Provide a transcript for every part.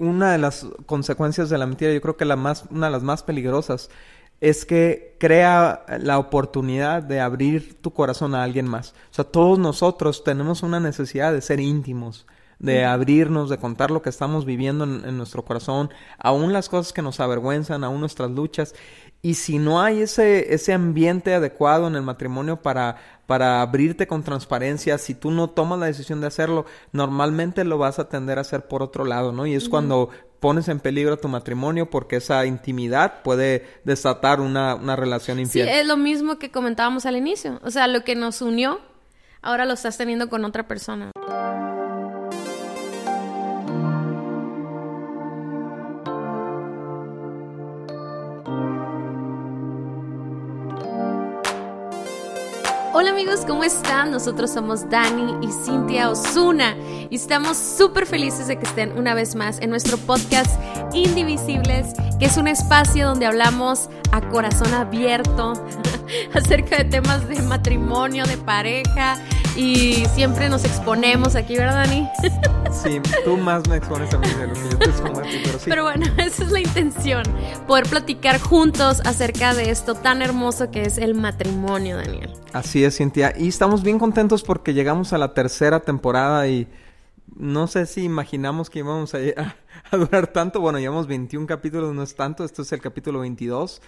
una de las consecuencias de la mentira, yo creo que la más, una de las más peligrosas, es que crea la oportunidad de abrir tu corazón a alguien más. O sea, todos nosotros tenemos una necesidad de ser íntimos, de abrirnos, de contar lo que estamos viviendo en, en, nuestro corazón, aún las cosas que nos avergüenzan, aún nuestras luchas. Y si no hay ese, ese ambiente adecuado en el matrimonio para, para abrirte con transparencia, si tú no tomas la decisión de hacerlo, normalmente lo vas a tender a hacer por otro lado, ¿no? Y es cuando pones en peligro tu matrimonio porque esa intimidad puede desatar una, una relación infiel. Sí, es lo mismo que comentábamos al inicio. O sea, lo que nos unió, ahora lo estás teniendo con otra persona. Hola amigos, ¿cómo están? Nosotros somos Dani y Cintia Osuna y estamos súper felices de que estén una vez más en nuestro podcast Indivisibles, que es un espacio donde hablamos a corazón abierto acerca de temas de matrimonio, de pareja y siempre nos exponemos aquí, ¿verdad, Dani? Sí, tú más me expones a mí de lo que yo te expongo a ti, pero sí. Pero bueno, esa es la intención, poder platicar juntos acerca de esto tan hermoso que es el matrimonio, Daniel. Así es, Cintia. Y estamos bien contentos porque llegamos a la tercera temporada y no sé si imaginamos que íbamos a, a, durar tanto. Bueno, llevamos 21 capítulos, no es tanto. Esto es el capítulo 22.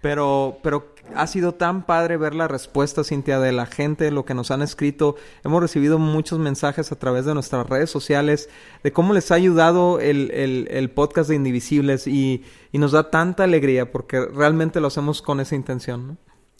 Pero, pero ha sido tan padre ver la respuesta, Cintia, de la gente, lo que nos han escrito. Hemos recibido muchos mensajes a través de nuestras redes sociales de cómo les ha ayudado el, el, el podcast de Indivisibles y, y nos da tanta alegría porque realmente lo hacemos con esa intención, ¿no?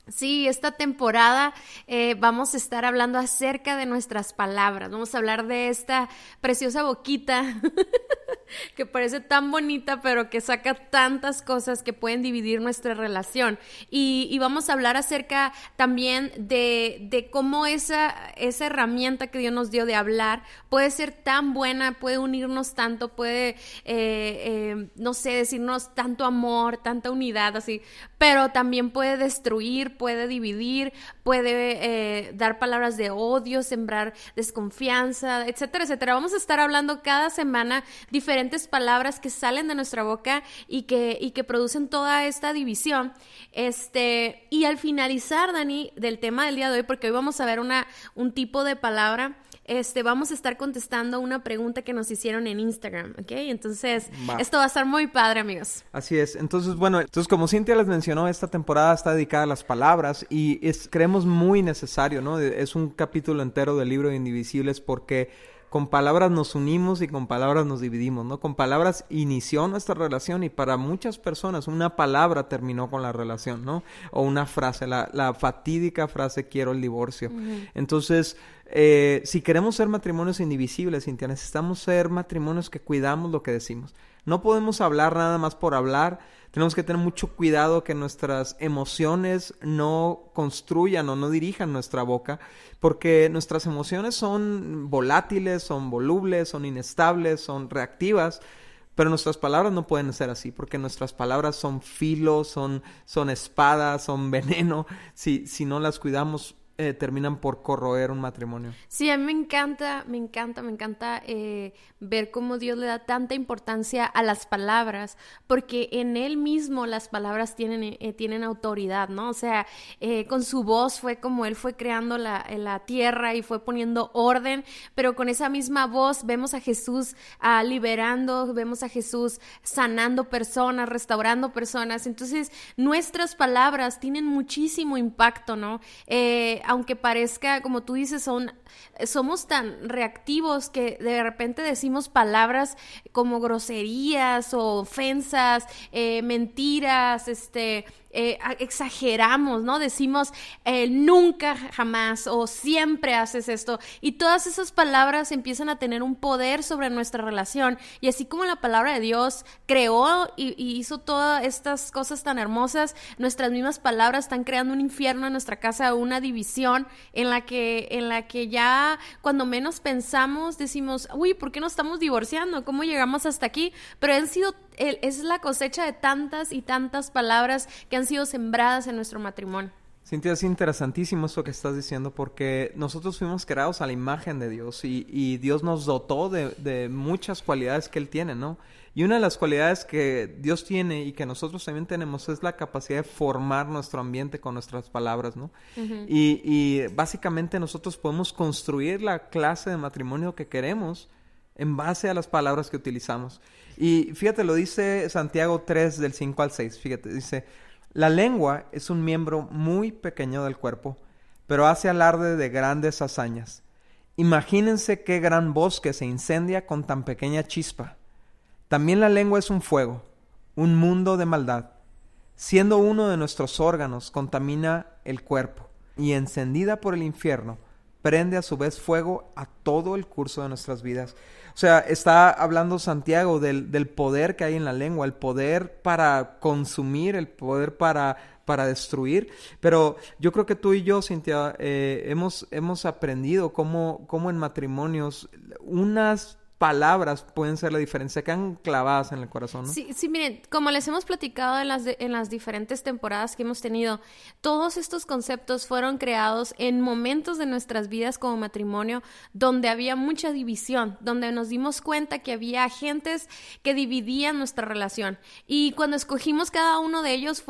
Sí, esta temporada eh, vamos a estar hablando acerca de nuestras palabras. Vamos a hablar de esta preciosa boquita que parece tan bonita, pero que saca tantas cosas que pueden dividir nuestra relación. Y, vamos a hablar acerca también de, de, cómo esa, esa herramienta que Dios nos dio de hablar puede ser tan buena, puede unirnos tanto, puede, eh, eh, no sé, decirnos tanto amor, tanta unidad, así, pero también puede destruir puede dividir, puede eh, dar palabras de odio, sembrar desconfianza, etcétera, etcétera. Vamos a estar hablando cada semana diferentes palabras que salen de nuestra boca y que, y que producen toda esta división. Este, y al finalizar, Dani, del tema del día de hoy, porque hoy vamos a ver una, un tipo de palabra este, vamos a estar contestando una pregunta que nos hicieron en Instagram, ¿ok? Entonces, va. esto va a estar muy padre, amigos. Así es. Entonces, bueno, entonces como Cintia les mencionó, esta temporada está dedicada a las palabras y es, creemos muy necesario, ¿no? Es un capítulo entero del libro de Indivisibles porque con palabras nos unimos y con palabras nos dividimos, ¿no? Con palabras inició nuestra relación y para muchas personas una palabra terminó con la relación, ¿no? O una frase, la, la fatídica frase quiero el divorcio. Uh -huh. Entonces, eh, si queremos ser matrimonios indivisibles, Cintia, necesitamos ser matrimonios que cuidamos lo que decimos. No podemos hablar nada más por hablar. Tenemos que tener mucho cuidado que nuestras emociones no construyan o no dirijan nuestra boca, porque nuestras emociones son volátiles, son volubles, son inestables, son reactivas. Pero nuestras palabras no pueden ser así, porque nuestras palabras son filo, son, son espadas, son veneno. Si, si no las cuidamos, eh, terminan por corroer un matrimonio. Sí, a mí me encanta, me encanta, me encanta eh, ver cómo Dios le da tanta importancia a las palabras, porque en Él mismo las palabras tienen, eh, tienen autoridad, ¿no? O sea, eh, con su voz fue como Él fue creando la, la, tierra y fue poniendo orden, pero con esa misma voz vemos a Jesús uh, liberando, vemos a Jesús sanando personas, restaurando personas. Entonces, nuestras palabras tienen muchísimo impacto, ¿no? Eh, aunque parezca, como tú dices, son, somos tan reactivos que de repente decimos palabras como groserías o ofensas, eh, mentiras, este, eh, exageramos, ¿no? Decimos eh, nunca, jamás o siempre haces esto. Y todas esas palabras empiezan a tener un poder sobre nuestra relación. Y así como la palabra de Dios creó y, hizo todas estas cosas tan hermosas, nuestras mismas palabras están creando un infierno en nuestra casa, una división en la que, en la que ya cuando menos pensamos decimos, uy, ¿por qué nos estamos divorciando? ¿Cómo llegamos hasta aquí? Pero han sido es la cosecha de tantas y tantas palabras que han sido sembradas en nuestro matrimonio. Cintia, es interesantísimo esto que estás diciendo porque nosotros fuimos creados a la imagen de Dios y, Dios nos dotó de, muchas cualidades que Él tiene, ¿no? Y una de las cualidades que Dios tiene y que nosotros también tenemos es la capacidad de formar nuestro ambiente con nuestras palabras, ¿no? y, y básicamente nosotros podemos construir la clase de matrimonio que queremos en base a las palabras que utilizamos. Y fíjate, lo dice Santiago 3 del 5 al 6, fíjate, dice... La lengua es un miembro muy pequeño del cuerpo, pero hace alarde de grandes hazañas. Imagínense qué gran bosque se incendia con tan pequeña chispa. También la lengua es un fuego, un mundo de maldad. Siendo uno de nuestros órganos, contamina el cuerpo y encendida por el infierno, prende a su vez fuego a todo el curso de nuestras vidas. O sea, está hablando Santiago del, del, poder que hay en la lengua, el poder para consumir, el poder para, para destruir. Pero yo creo que tú y yo, Cintia, eh, hemos, hemos aprendido cómo, cómo en matrimonios unas palabras pueden ser la diferencia, quedan clavadas en el corazón. Sí, sí, miren, como les hemos platicado en las, en las diferentes temporadas que hemos tenido, todos estos conceptos fueron creados en momentos de nuestras vidas como matrimonio donde había mucha división, donde nos dimos cuenta que había agentes que dividían nuestra relación. Y cuando escogimos cada uno de ellos,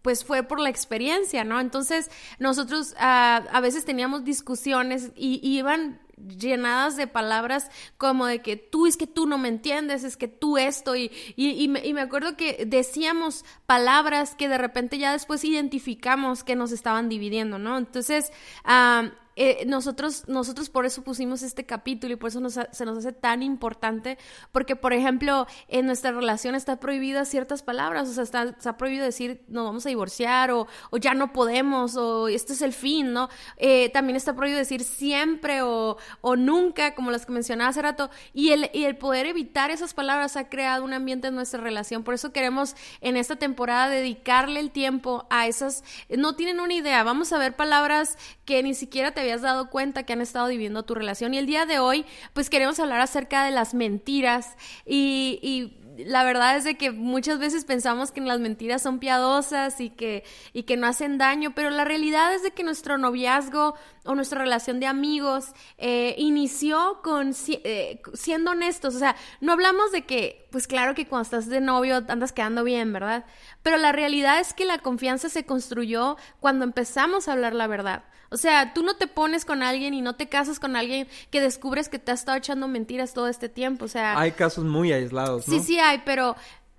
pues fue por la experiencia, ¿no? Entonces nosotros ah, a veces teníamos discusiones y, y iban llenadas de palabras como de que tú es que tú no me entiendes, es que tú esto, y, y, me, y, me, acuerdo que decíamos palabras que de repente ya después identificamos que nos estaban dividiendo, ¿no? Entonces, eh, nosotros, nosotros por eso pusimos este capítulo y por eso se nos hace tan importante, porque, por ejemplo, en nuestra relación está prohibida ciertas palabras, o sea, está, está prohibido decir nos vamos a divorciar o, o, ya no podemos o este es el fin, ¿no? Eh, también está prohibido decir siempre o, o, nunca, como las que mencionaba hace rato, y el, y el poder evitar esas palabras ha creado un ambiente en nuestra relación, por eso queremos en esta temporada dedicarle el tiempo a esas, no tienen una idea, vamos a ver palabras que ni siquiera te habías dado cuenta que han estado viviendo tu relación. Y el día de hoy, pues queremos hablar acerca de las mentiras y, y la verdad es de que muchas veces pensamos que las mentiras son piadosas y que, y que no hacen daño, pero la realidad es de que nuestro noviazgo o nuestra relación de amigos eh, inició con eh, siendo honestos. O sea, no hablamos de que, pues claro que cuando estás de novio andas quedando bien, ¿verdad? Pero la realidad es que la confianza se construyó cuando empezamos a hablar la verdad. O sea, tú no te pones con alguien y no te casas con alguien que descubres que te ha estado echando mentiras todo este tiempo. O sea. Hay casos muy aislados, ¿no? Sí, sí pero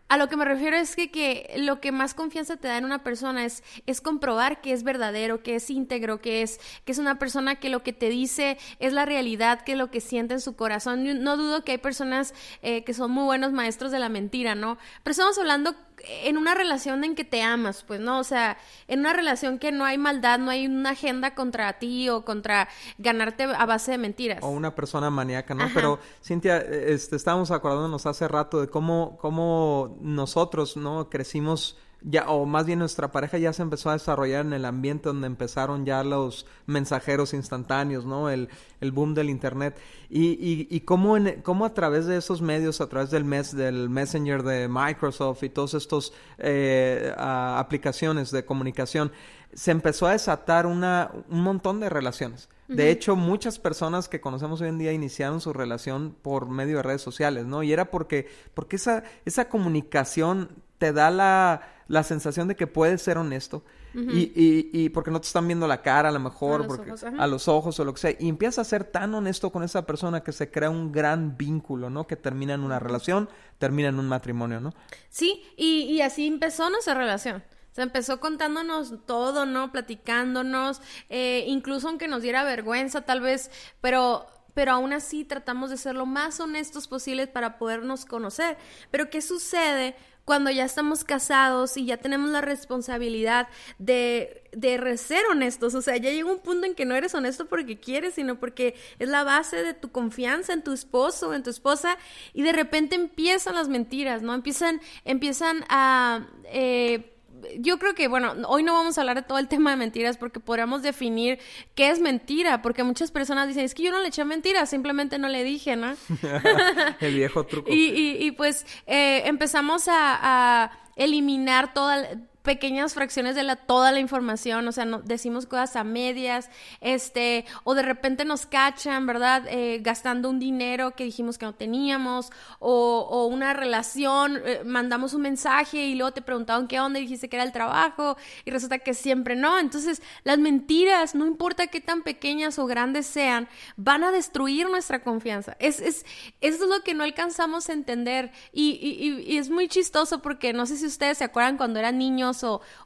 a lo que me refiero es que, que, lo que más confianza te da en una persona es, es comprobar que es verdadero, que es íntegro, que es, que es una persona que lo que te dice es la realidad, que lo que siente en su corazón. No dudo que hay personas eh, que son muy buenos maestros de la mentira, ¿no? Pero estamos hablando en una relación en que te amas, pues, ¿no? O sea, en una relación que no hay maldad, no hay una agenda contra ti o contra ganarte a base de mentiras. O una persona maníaca, ¿no? Pero, Cintia, este, estábamos acordándonos hace rato de cómo, cómo nosotros, ¿no? Crecimos ya, o más bien nuestra pareja ya se empezó a desarrollar en el ambiente donde empezaron ya los mensajeros instantáneos, ¿no? El, el boom del internet. Y, y, y cómo, en, cómo a través de esos medios, a través del mes, del Messenger de Microsoft y todos estos eh, aplicaciones de comunicación, se empezó a desatar una, un montón de relaciones. De hecho, muchas personas que conocemos hoy en día iniciaron su relación por medio de redes sociales, ¿no? Y era porque, porque esa, esa comunicación te da la, la sensación de que puedes ser honesto. y, y, y, porque no te están viendo la cara a lo mejor, a los, ojos, a los ojos o lo que sea. Y empiezas a ser tan honesto con esa persona que se crea un gran vínculo, ¿no? Que termina en una relación, termina en un matrimonio, ¿no? Sí, y, y así empezó nuestra relación. Se empezó contándonos todo, ¿no? Platicándonos, eh, incluso aunque nos diera vergüenza tal vez, pero pero aún así tratamos de ser lo más honestos posibles para podernos conocer. Pero ¿qué sucede cuando ya estamos casados y ya tenemos la responsabilidad de, de ser honestos? O sea, ya llega un punto en que no eres honesto porque quieres, sino porque es la base de tu confianza en tu esposo o en tu esposa y de repente empiezan las mentiras, ¿no? Empiezan, empiezan a... Eh, yo creo que, bueno, hoy no vamos a hablar de todo el tema de mentiras porque podríamos definir qué es mentira, porque muchas personas dicen, es que yo no le eché mentiras, simplemente no le dije, ¿no? el viejo truco. Y, y, y pues eh, empezamos a, a eliminar toda, pequeñas fracciones de la, toda la información, o sea, no, decimos cosas a medias, este, o de repente nos cachan, ¿verdad? Eh, gastando un dinero que dijimos que no teníamos, o, o una relación, eh, mandamos un mensaje y luego te preguntaban qué onda y dijiste que era el trabajo y resulta que siempre no. Entonces, las mentiras, no importa qué tan pequeñas o grandes sean, van a destruir nuestra confianza. Es, es, eso es lo que no alcanzamos a entender y, y, y es muy chistoso porque no sé si ustedes se acuerdan cuando eran niños,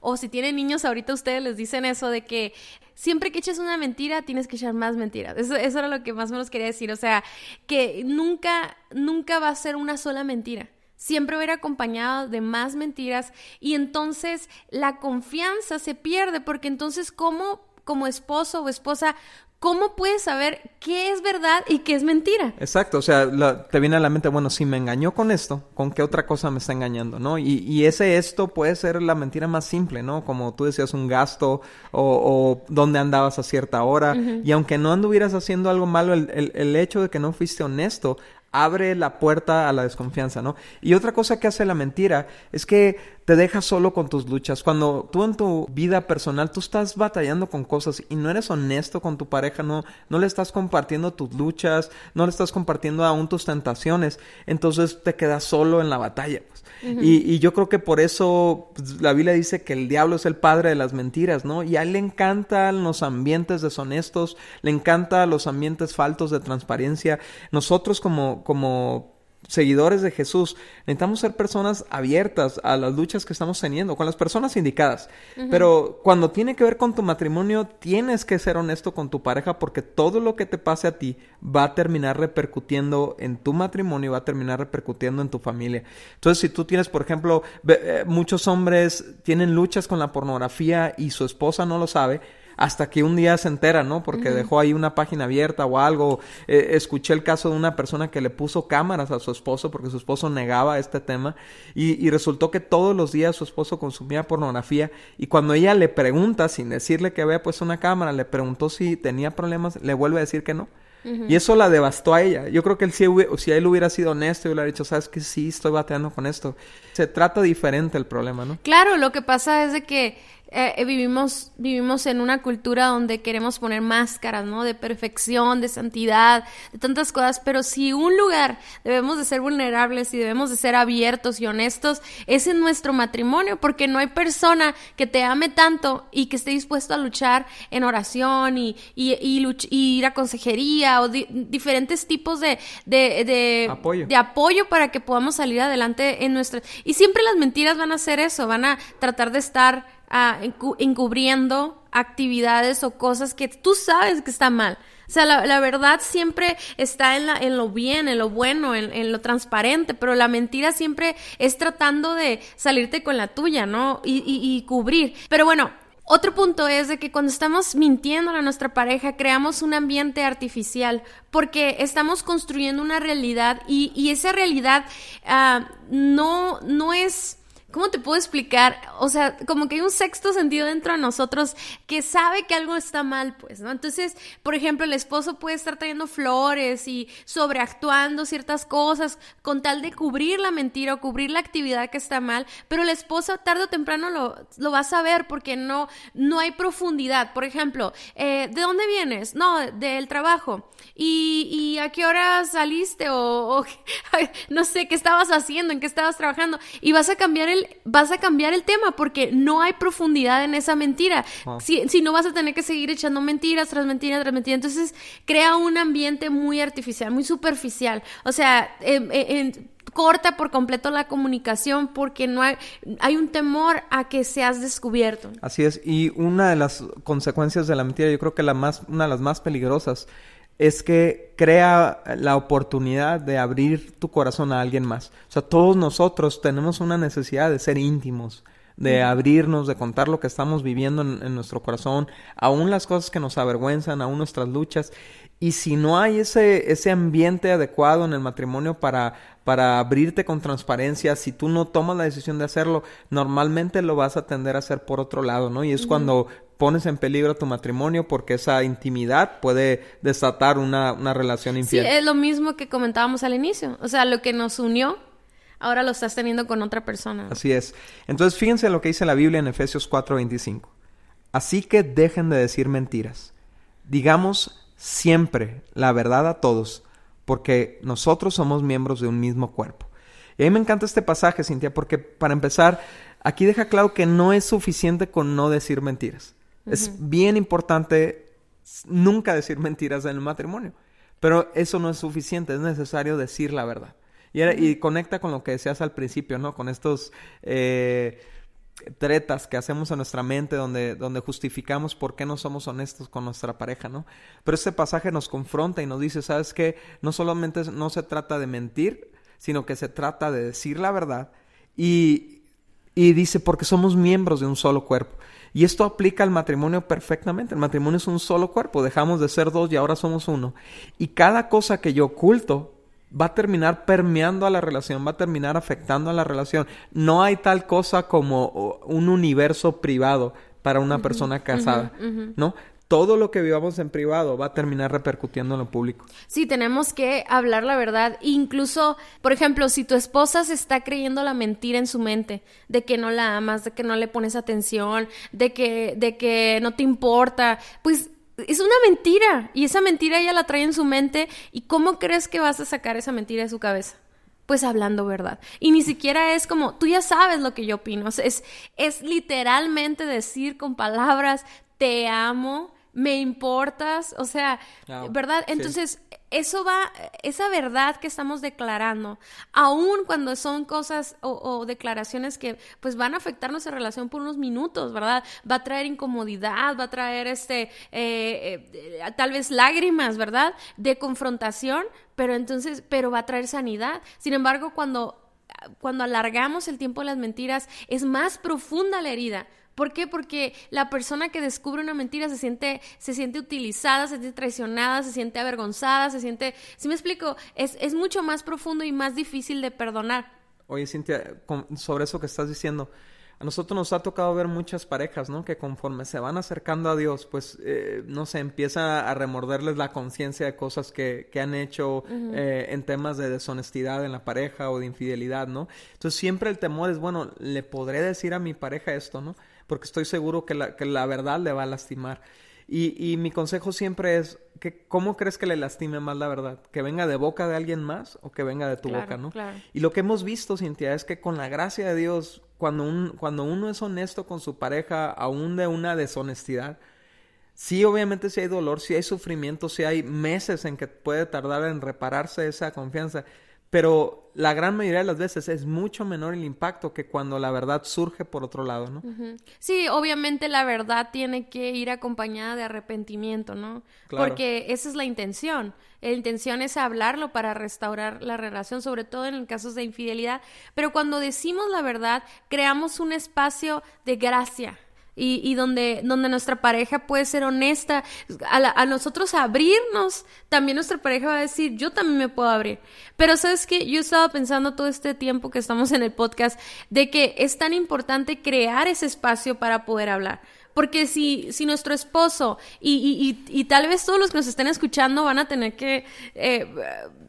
o, si tienen niños ahorita ustedes les dicen eso de que siempre que eches una mentira tienes que echar más mentiras. Eso, eso era lo que más o menos quería decir. O sea, que nunca, nunca va a ser una sola mentira siempre va a ir acompañado de más mentiras y entonces la confianza se pierde porque entonces cómo como esposo o esposa ¿cómo puedes saber qué es verdad y qué es mentira? Exacto, o sea, te viene a la mente, bueno, si me engañó con esto, ¿con qué otra cosa me está engañando, no? Y, ese esto puede ser la mentira más simple, ¿no? Como tú decías, un gasto o, dónde andabas a cierta hora. Y aunque no anduvieras haciendo algo malo, el, el hecho de que no fuiste honesto abre la puerta a la desconfianza, ¿no? Y otra cosa que hace la mentira es que te deja solo con tus luchas. Cuando tú en tu vida personal tú estás batallando con cosas y no eres honesto con tu pareja, no, no le estás compartiendo tus luchas, no le estás compartiendo aún tus tentaciones, entonces te quedas solo en la batalla. Pues. y, yo creo que por eso pues, la Biblia dice que el diablo es el padre de las mentiras, ¿no? Y a él le encantan los ambientes deshonestos, le encantan los ambientes faltos de transparencia. Nosotros como, como seguidores de Jesús, necesitamos ser personas abiertas a las luchas que estamos teniendo, con las personas indicadas. Pero cuando tiene que ver con tu matrimonio, tienes que ser honesto con tu pareja porque todo lo que te pase a ti va a terminar repercutiendo en tu matrimonio y va a terminar repercutiendo en tu familia. Entonces, si tú tienes, por ejemplo, eh, muchos hombres tienen luchas con la pornografía y su esposa no lo sabe, hasta que un día se entera, ¿no? Porque dejó ahí una página abierta o algo. Eh, escuché el caso de una persona que le puso cámaras a su esposo porque su esposo negaba este tema y, resultó que todos los días su esposo consumía pornografía y cuando ella le pregunta, sin decirle que había puesto una cámara, le preguntó si tenía problemas, le vuelve a decir que no. Y eso la devastó a ella. Yo creo que él, si, si él hubiera sido honesto y hubiera dicho, sabes que sí, estoy bateando con esto. Se trata diferente el problema, ¿no? Claro, lo que pasa es de que eh, eh, vivimos, vivimos en una cultura donde queremos poner máscaras, ¿no? De perfección, de santidad, de tantas cosas, pero si un lugar debemos de ser vulnerables y debemos de ser abiertos y honestos, es en nuestro matrimonio, porque no hay persona que te ame tanto y que esté dispuesto a luchar en oración y, y, ir a consejería o diferentes tipos de, de, apoyo. de apoyo para que podamos salir adelante en nuestra... Y siempre las mentiras van a hacer eso, van a tratar de estar encubriendo actividades o cosas que tú sabes que está mal. O sea, la, verdad siempre está en, lo bien, en lo bueno, en, lo transparente, pero la mentira siempre es tratando de salirte con la tuya, ¿no? Y, cubrir. Pero bueno, otro punto es de que cuando estamos mintiendo a nuestra pareja, creamos un ambiente artificial, porque estamos construyendo una realidad y, esa realidad ah, no, no es ¿Cómo te puedo explicar? O sea, como que hay un sexto sentido dentro de nosotros que sabe que algo está mal, pues, ¿no? Entonces, por ejemplo, el esposo puede estar trayendo flores y sobreactuando ciertas cosas con tal de cubrir la mentira o cubrir la actividad que está mal, pero la esposa tarde o temprano lo, va a saber porque no, no hay profundidad. Por ejemplo, eh, ¿de dónde vienes? No, del trabajo. ¿Y, ¿Y, a qué hora saliste? O, o no sé, ¿qué estabas haciendo? ¿En qué estabas trabajando? Y vas a cambiar el vas a cambiar el tema porque no hay profundidad en esa mentira. Ah. Si, no vas a tener que seguir echando mentiras tras mentiras tras mentiras. Entonces crea un ambiente muy artificial, muy superficial. O sea, em, em, corta por completo la comunicación porque no hay, hay un temor a que seas descubierto. Así es, y una de las consecuencias de la mentira, yo creo que la más, una de las más peligrosas, es que crea la oportunidad de abrir tu corazón a alguien más. O sea, todos nosotros tenemos una necesidad de ser íntimos, de abrirnos, de contar lo que estamos viviendo en, nuestro corazón, aún las cosas que nos avergüenzan, aún nuestras luchas. Y si no hay ese, ese ambiente adecuado en el matrimonio para, para abrirte con transparencia, si tú no tomas la decisión de hacerlo, normalmente lo vas a tender a hacer por otro lado, ¿no? Y es cuando pones en peligro tu matrimonio porque esa intimidad puede desatar una, una relación infiel. Sí, es lo mismo que comentábamos al inicio. O sea, lo que nos unió ahora lo estás teniendo con otra persona. Así es. Entonces, fíjense lo que dice la Biblia en Efesios 4:25. Así que dejen de decir mentiras. Digamos siempre la verdad a todos, porque nosotros somos miembros de un mismo cuerpo. Y a mí me encanta este pasaje, Cintia, porque para empezar, aquí deja claro que no es suficiente con no decir mentiras. Es bien importante nunca decir mentiras en el matrimonio. Pero eso no es suficiente, es necesario decir la verdad. Y, conecta con lo que decías al principio, ¿no? Con estos eh, tretas que hacemos en nuestra mente donde, donde justificamos por qué no somos honestos con nuestra pareja, ¿no? Pero este pasaje nos confronta y nos dice, ¿sabes qué? No solamente no se trata de mentir, sino que se trata de decir la verdad y, y dice, porque somos miembros de un solo cuerpo. Y esto aplica al matrimonio perfectamente. El matrimonio es un solo cuerpo. Dejamos de ser dos y ahora somos uno. Y cada cosa que yo oculto va a terminar permeando a la relación, va a terminar afectando a la relación. No hay tal cosa como un universo privado para una persona casada, ¿no? Todo lo que vivamos en privado va a terminar repercutiendo en lo público. Sí, tenemos que hablar la verdad. Incluso, por ejemplo, si tu esposa se está creyendo la mentira en su mente, de que no la amas, de que no le pones atención, de que, de que no te importa, pues es una mentira. Y esa mentira ella la trae en su mente. ¿Y cómo crees que vas a sacar esa mentira de su cabeza? pues hablando verdad. Y ni siquiera es como, tú ya sabes lo que yo opino. es, es literalmente decir con palabras, te amo, me importas, o sea, ah, ¿verdad? Entonces, eso va, esa verdad que estamos declarando, aun cuando son cosas o, declaraciones que pues van a afectar nuestra relación por unos minutos, ¿verdad? Va a traer incomodidad, va a traer este, eh, eh, tal vez lágrimas, ¿verdad? De confrontación, pero entonces, pero va a traer sanidad. Sin embargo, cuando cuando alargamos el tiempo de las mentiras, es más profunda la herida. ¿Por qué? Porque la persona que descubre una mentira se siente, se siente utilizada, se siente traicionada, se siente avergonzada, se siente... Si me explico, es, es mucho más profundo y más difícil de perdonar. Oye, Cintia, sobre eso que estás diciendo, a nosotros nos ha tocado ver muchas parejas, ¿no? Que conforme se van acercando a Dios, pues, eh, no sé, empieza a remorderles la conciencia de cosas que, que han hecho eh, en temas de deshonestidad en la pareja o de infidelidad, ¿no? Entonces siempre el temor es, bueno, ¿le podré decir a mi pareja esto, ¿no? Porque estoy seguro que la, que la verdad le va a lastimar. Y, y, mi consejo siempre es que cómo crees que le lastime más la verdad, que venga de boca de alguien más o que venga de tu boca, ¿no? Y lo que hemos visto, Cintia, es que con la gracia de Dios, cuando, un, cuando uno es honesto con su pareja, aún de una deshonestidad, sí, obviamente si hay dolor, si hay sufrimiento, si hay meses en que puede tardar en repararse esa confianza, pero la gran mayoría de las veces es mucho menor el impacto que cuando la verdad surge por otro lado, ¿no? Sí, obviamente la verdad tiene que ir acompañada de arrepentimiento, ¿no? Porque esa es la intención. La intención es hablarlo para restaurar la relación, sobre todo en casos de infidelidad. Pero cuando decimos la verdad, creamos un espacio de gracia y, y, donde, donde nuestra pareja puede ser honesta, a, a, nosotros abrirnos, también nuestra pareja va a decir, yo también me puedo abrir. Pero sabes que yo estaba pensando todo este tiempo que estamos en el podcast de que es tan importante crear ese espacio para poder hablar. Porque si, si nuestro esposo y, y, y, tal vez todos los que nos estén escuchando van a tener que, eh,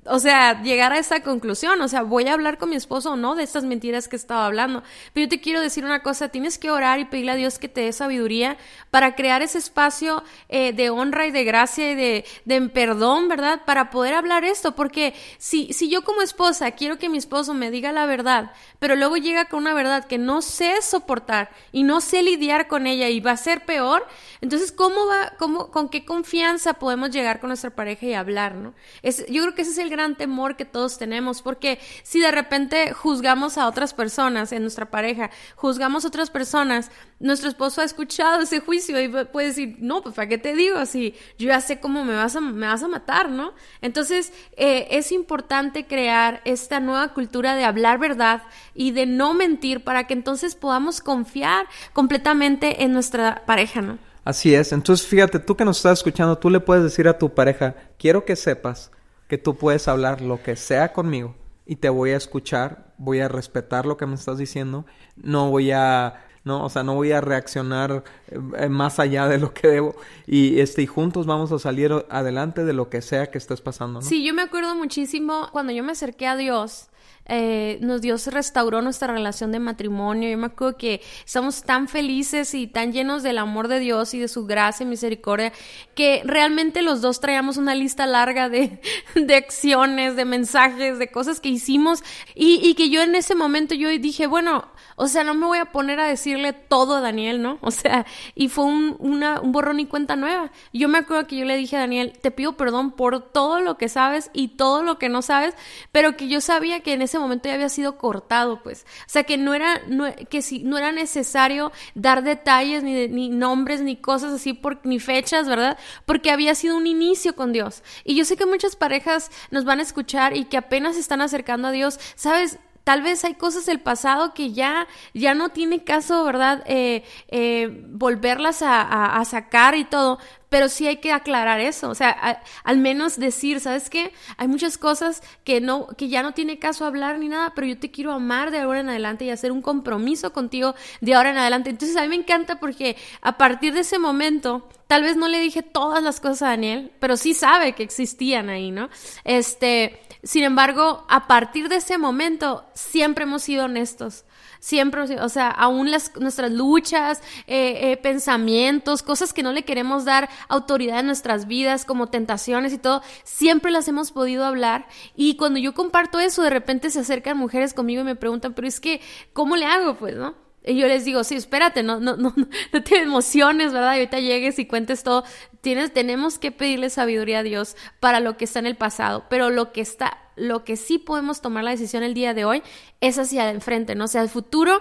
o sea, llegar a esa conclusión. O sea, voy a hablar con mi esposo o no de estas mentiras que estaba hablando. Pero yo te quiero decir una cosa, tienes que orar y pedirle a Dios que te dé sabiduría para crear ese espacio eh, de honra y de gracia y de, de, perdón, ¿verdad? Para poder hablar esto. Porque si, si yo como esposa quiero que mi esposo me diga la verdad, pero luego llega con una verdad que no sé soportar y no sé lidiar con ella y va ser peor. Entonces, ¿cómo va, cómo, con qué confianza podemos llegar con nuestra pareja y hablar, no? Es, yo creo que ese es el gran temor que todos tenemos, porque si de repente juzgamos a otras personas en nuestra pareja, juzgamos a otras personas, nuestro esposo ha escuchado ese juicio y puede decir, no, pues ¿para qué te digo? Si yo ya sé cómo me vas a, me vas a matar, ¿no? Entonces, eh, es importante crear esta nueva cultura de hablar verdad y de no mentir para que entonces podamos confiar completamente en nuestra pareja, ¿no? Así es. Entonces, fíjate, tú que nos estás escuchando, tú le puedes decir a tu pareja, quiero que sepas que tú puedes hablar lo que sea conmigo y te voy a escuchar, voy a respetar lo que me estás diciendo, no voy a no, o sea, no voy a reaccionar eh, más allá de lo que debo y este y juntos vamos a salir adelante de lo que sea que estés pasando, ¿no? Sí, yo me acuerdo muchísimo cuando yo me acerqué a Dios eh, nos Dios restauró nuestra relación de matrimonio. Yo me acuerdo que estamos tan felices y tan llenos del amor de Dios y de su gracia y misericordia que realmente los dos traíamos una lista larga de, de acciones, de mensajes, de cosas que hicimos y, que yo en ese momento yo dije, bueno, o sea, no me voy a poner a decirle todo a Daniel, ¿no? O sea, y fue un, un borrón y cuenta nueva. Yo me acuerdo que yo le dije a Daniel, te pido perdón por todo lo que sabes y todo lo que no sabes, pero que yo sabía que en ese momento ya había sido cortado, pues. O sea, que no era, que si, no era necesario dar detalles, ni, ni nombres, ni cosas así, por, ni fechas, ¿verdad? Porque había sido un inicio con Dios. Y yo sé que muchas parejas nos van a escuchar y que apenas se están acercando a Dios, ¿sabes? Tal vez hay cosas del pasado que ya, ya no tiene caso, ¿verdad? Eh, eh, volverlas a, a, sacar y todo, pero sí hay que aclarar eso, o sea, al menos decir, ¿sabes qué? Hay muchas cosas que no, que ya no tiene caso hablar ni nada, pero yo te quiero amar de ahora en adelante y hacer un compromiso contigo de ahora en adelante. Entonces a mí me encanta porque a partir de ese momento, tal vez no le dije todas las cosas a Daniel, pero sí sabe que existían ahí, ¿no? Este, sin embargo, a partir de ese momento, siempre hemos sido honestos. Siempre, o sea, aún las, nuestras luchas, eh, eh, pensamientos, cosas que no le queremos dar autoridad en nuestras vidas, como tentaciones y todo, siempre las hemos podido hablar. Y cuando yo comparto eso, de repente se acercan mujeres conmigo y me preguntan, pero es que, ¿cómo le hago? Pues, ¿no? Y yo les digo, sí, espérate, no, no, no, no te emociones, ¿verdad? Y ahorita llegues y cuentes todo. Tienes, tenemos que pedirle sabiduría a Dios para lo que está en el pasado, pero lo que está, lo que sí podemos tomar la decisión el día de hoy es hacia enfrente, ¿no? O sea, el futuro,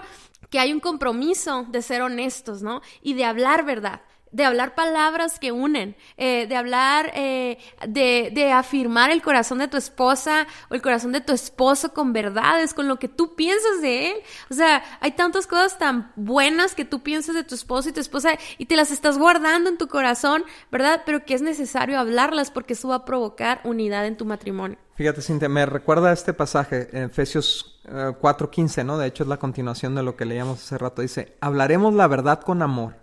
que hay un compromiso de ser honestos, ¿no? Y de hablar verdad de hablar palabras que unen, eh, de hablar, eh, de, de, afirmar el corazón de tu esposa o el corazón de tu esposo con verdades, con lo que tú piensas de él. O sea, hay tantas cosas tan buenas que tú piensas de tu esposo y tu esposa y te las estás guardando en tu corazón, ¿verdad? Pero que es necesario hablarlas porque eso va a provocar unidad en tu matrimonio. Fíjate, Cintia, me recuerda este pasaje en Efesios 4:15, eh, ¿no? De hecho, es la continuación de lo que leíamos hace rato. Dice, hablaremos la verdad con amor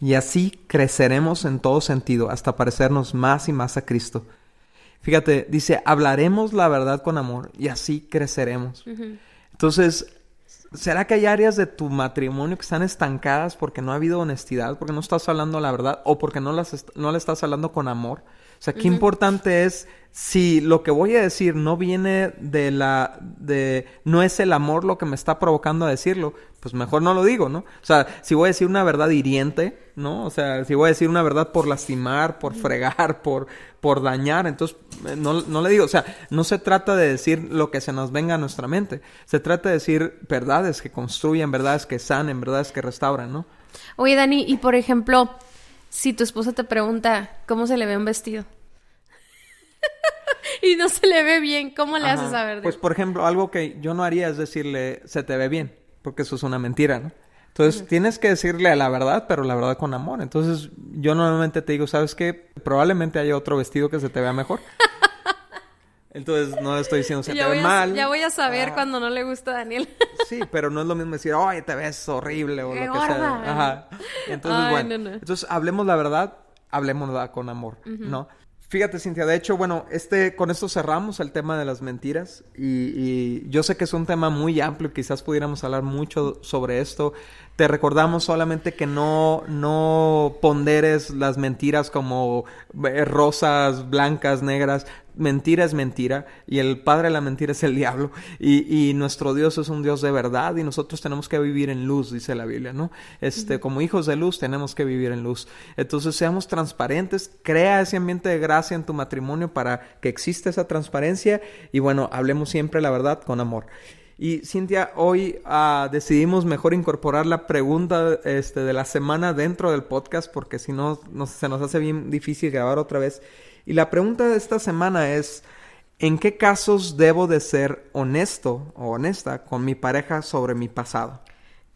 y así creceremos en todo sentido hasta parecernos más y más a Cristo. Fíjate, dice, hablaremos la verdad con amor y así creceremos. Entonces, ¿será que hay áreas de tu matrimonio que están estancadas porque no ha habido honestidad, porque no estás hablando la verdad o porque no, las no le estás hablando con amor? O sea, qué importante es si lo que voy a decir no viene de la de no es el amor lo que me está provocando a decirlo, pues mejor no lo digo, ¿no? O sea, si voy a decir una verdad hiriente, ¿no? O sea, si voy a decir una verdad por lastimar, por fregar, por, por dañar, entonces eh, no, no le digo, o sea, no se trata de decir lo que se nos venga a nuestra mente, se trata de decir verdades que construyen, verdades que sanen, verdades que restauran, ¿no? Oye, Dani, y por ejemplo, si tu esposa te pregunta cómo se le ve un vestido y no se le ve bien, ¿cómo le haces saber? Pues, por ejemplo, algo que yo no haría es decirle, se te ve bien porque eso es una mentira, ¿no? Entonces tienes que decirle la verdad, pero la verdad con amor. Entonces yo normalmente te digo, ¿sabes qué? Probablemente haya otro vestido que se te vea mejor. Entonces no estoy diciendo se te ve mal. Ya voy a saber ah. cuando no le gusta a Daniel. sí, pero no es lo mismo decir, ay, te ves horrible o lo que sea. Ajá. Entonces, bueno. Entonces hablemos la verdad, hablemos con amor, ¿no? Fíjate, Cintia, de hecho, bueno, este, con esto cerramos el tema de las mentiras y, yo sé que es un tema muy amplio, quizás pudiéramos hablar mucho sobre esto. Te recordamos solamente que no, no ponderes las mentiras como eh, rosas, blancas, negras, mentira es mentira y el padre de la mentira es el diablo y, y, nuestro Dios es un Dios de verdad y nosotros tenemos que vivir en luz, dice la Biblia, ¿no? Este, como hijos de luz tenemos que vivir en luz. Entonces seamos transparentes, crea ese ambiente de gracia en tu matrimonio para que exista esa transparencia y bueno, hablemos siempre la verdad con amor. Y Cintia, hoy uh, decidimos mejor incorporar la pregunta este, de la semana dentro del podcast porque si no, no se nos hace bien difícil grabar otra vez. Y la pregunta de esta semana es, ¿en qué casos debo de ser honesto o honesta con mi pareja sobre mi pasado?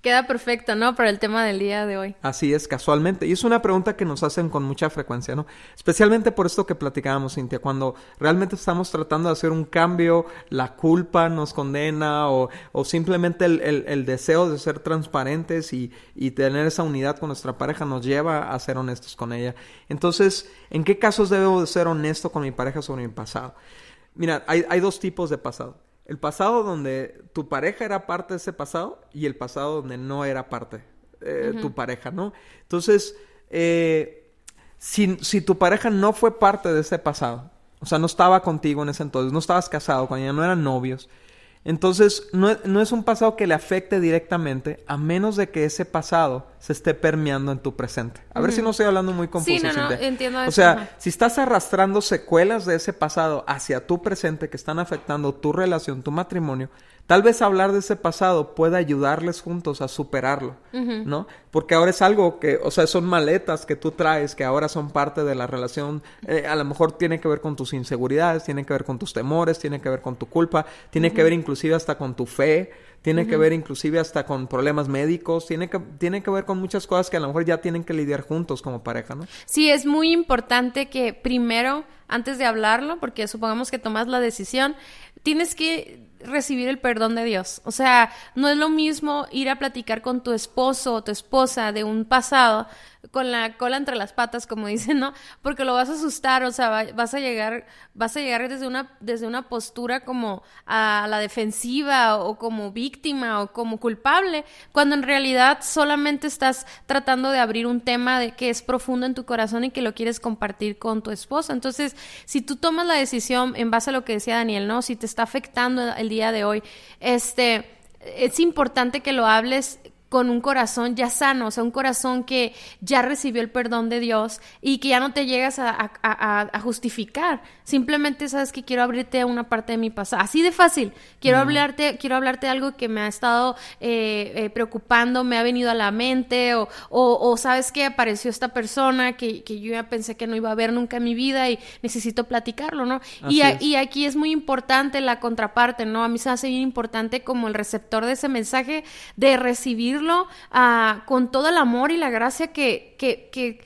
Queda perfecto, ¿no? Para el tema del día de hoy. Así es, casualmente. Y es una pregunta que nos hacen con mucha frecuencia, ¿no? Especialmente por esto que platicábamos, Cintia, cuando realmente estamos tratando de hacer un cambio, la culpa nos condena o, o simplemente el, el, deseo de ser transparentes y, y tener esa unidad con nuestra pareja nos lleva a ser honestos con ella. Entonces, ¿en qué casos debo de ser honesto con mi pareja sobre mi pasado? Mira, hay, hay dos tipos de pasado El pasado donde tu pareja era parte de ese pasado y el pasado donde no era parte de tu pareja, ¿no? Entonces, eh, si, si tu pareja no fue parte de ese pasado, o sea, no estaba contigo en ese entonces, no estabas casado, cuando ya no eran novios, entonces, no, no, es un pasado que le afecte directamente, a menos de que ese pasado se esté permeando en tu presente. A ver si no estoy hablando muy confuso. Sí, no, no, entiendo O sea, si estás arrastrando secuelas de ese pasado hacia tu presente que están afectando tu relación, tu matrimonio, Tal vez hablar de ese pasado pueda ayudarles juntos a superarlo, ¿no? Porque ahora es algo que, o sea, son maletas que tú traes que ahora son parte de la relación. Eh, a lo mejor tiene que ver con tus inseguridades, tiene que ver con tus temores, tiene que ver con tu culpa, tiene que ver inclusive hasta con tu fe, tiene que ver inclusive hasta con problemas médicos, tiene que, tiene que ver con muchas cosas que a lo mejor ya tienen que lidiar juntos como pareja, ¿no? Sí, es muy importante que primero, antes de hablarlo, porque supongamos que tomas la decisión, tienes que recibir el perdón de Dios. O sea, no es lo mismo ir a platicar con tu esposo o tu esposa de un pasado con la cola entre las patas, como dicen, ¿no? Porque lo vas a asustar, o sea, vas a llegar, vas a llegar desde una, desde una postura como a la defensiva o como víctima o como culpable, cuando en realidad solamente estás tratando de abrir un tema de que es profundo en tu corazón y que lo quieres compartir con tu esposa. Entonces, si tú tomas la decisión en base a lo que decía Daniel, ¿no? Si te está afectando el día de hoy, este, es importante que lo hables con un corazón ya sano, o sea, un corazón que ya recibió el perdón de Dios y que ya no te llegas a, justificar. Simplemente sabes que quiero abrirte a una parte de mi pasado. Así de fácil. Quiero hablarte, quiero hablarte de algo que me ha estado eh, eh, preocupando, me ha venido a la mente, o, o, sabes que apareció esta persona que, que, yo ya pensé que no iba a ver nunca en mi vida y necesito platicarlo, ¿no? Y, y, aquí es muy importante la contraparte, ¿no? A mí se hace bien importante como el receptor de ese mensaje de recibir Ah, con todo el amor y la gracia que, que, que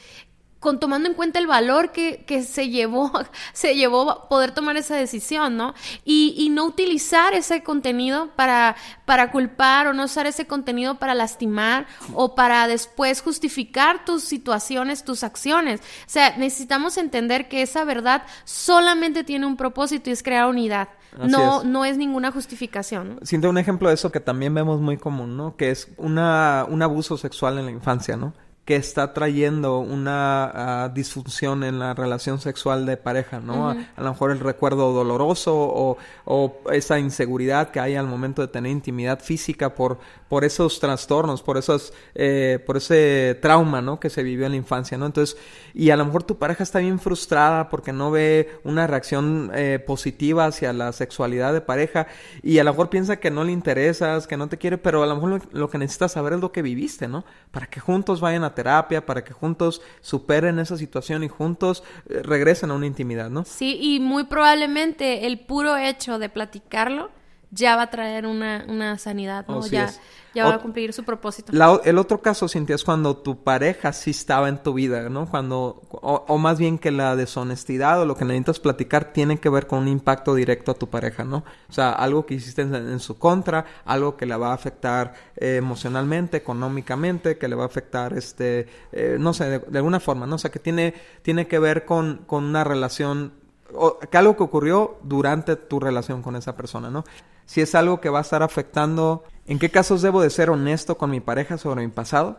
con tomando en cuenta el valor que, que, se llevó, se llevó poder tomar esa decisión, ¿no? Y, y, no utilizar ese contenido para, para culpar o no usar ese contenido para lastimar o para después justificar tus situaciones, tus acciones. O sea, necesitamos entender que esa verdad solamente tiene un propósito y es crear unidad no, es. no es ninguna justificación. Siento un ejemplo de eso que también vemos muy común, ¿no? Que es una, un abuso sexual en la infancia, ¿no? Que está trayendo una ah, disfunción en la relación sexual de pareja, ¿no? a, lo mejor el recuerdo doloroso o, o, esa inseguridad que hay al momento de tener intimidad física por, por esos trastornos, por esos, eh, por ese trauma, ¿no? Que se vivió en la infancia, ¿no? Entonces, y a lo mejor tu pareja está bien frustrada porque no ve una reacción eh, positiva hacia la sexualidad de pareja y a lo mejor piensa que no le interesas, que no te quiere, pero a lo mejor lo, lo que necesitas saber es lo que viviste, ¿no? Para que juntos vayan a terapia, para que juntos superen esa situación y juntos eh, regresen a una intimidad, ¿no? Sí, y muy probablemente el puro hecho de platicarlo ya va a traer una, una sanidad, ¿no? ya, ya va a cumplir su propósito. el otro caso, Cintia, es cuando tu pareja sí estaba en tu vida, ¿no? Cuando, o, más bien que la deshonestidad o lo que necesitas platicar tiene que ver con un impacto directo a tu pareja, ¿no? O sea, algo que hiciste en, su contra, algo que le va a afectar eh, emocionalmente, económicamente, que le va a afectar, este, eh, no sé, de, alguna forma, ¿no? O sea, que tiene, tiene que ver con, con una relación o que algo que ocurrió durante tu relación con esa persona, ¿no? Si es algo que va a estar afectando, ¿en qué casos debo de ser honesto con mi pareja sobre mi pasado?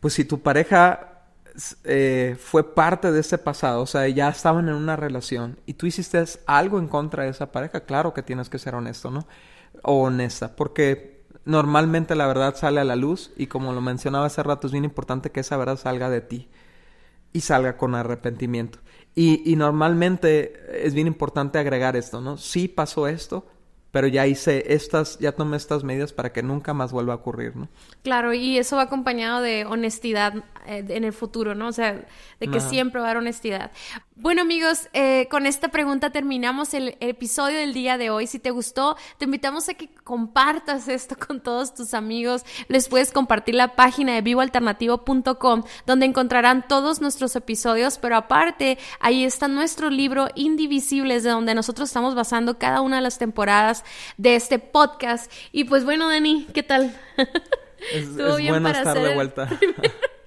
Pues si tu pareja eh, fue parte de ese pasado, o sea, ya estaban en una relación y tú hiciste algo en contra de esa pareja, claro que tienes que ser honesto, ¿no? O honesta, porque normalmente la verdad sale a la luz y como lo mencionaba hace rato, es bien importante que esa verdad salga de ti y salga con arrepentimiento. Y, y normalmente es bien importante agregar esto, ¿no? Sí pasó esto, pero ya hice estas, ya tomé estas medidas para que nunca más vuelva a ocurrir, ¿no? Claro, y eso va acompañado de honestidad eh, en el futuro, ¿no? O sea, de que siempre va a haber honestidad. Bueno amigos, eh, con esta pregunta terminamos el, episodio del día de hoy. Si te gustó, te invitamos a que compartas esto con todos tus amigos. Les puedes compartir la página de vivoalternativo.com donde encontrarán todos nuestros episodios, pero aparte ahí está nuestro libro Indivisibles de donde nosotros estamos basando cada una de las temporadas de este podcast. Y pues bueno, Dani, ¿qué tal? Es, bueno estar de vuelta.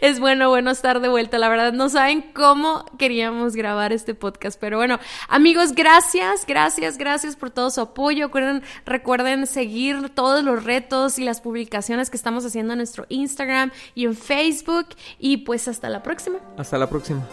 es bueno, bueno estar de vuelta. La verdad, no saben cómo queríamos grabar este podcast. Pero bueno, amigos, gracias, gracias, gracias por todo su apoyo. Recuerden, recuerden seguir todos los retos y las publicaciones que estamos haciendo en nuestro Instagram y en Facebook. Y pues hasta la próxima. Hasta la próxima.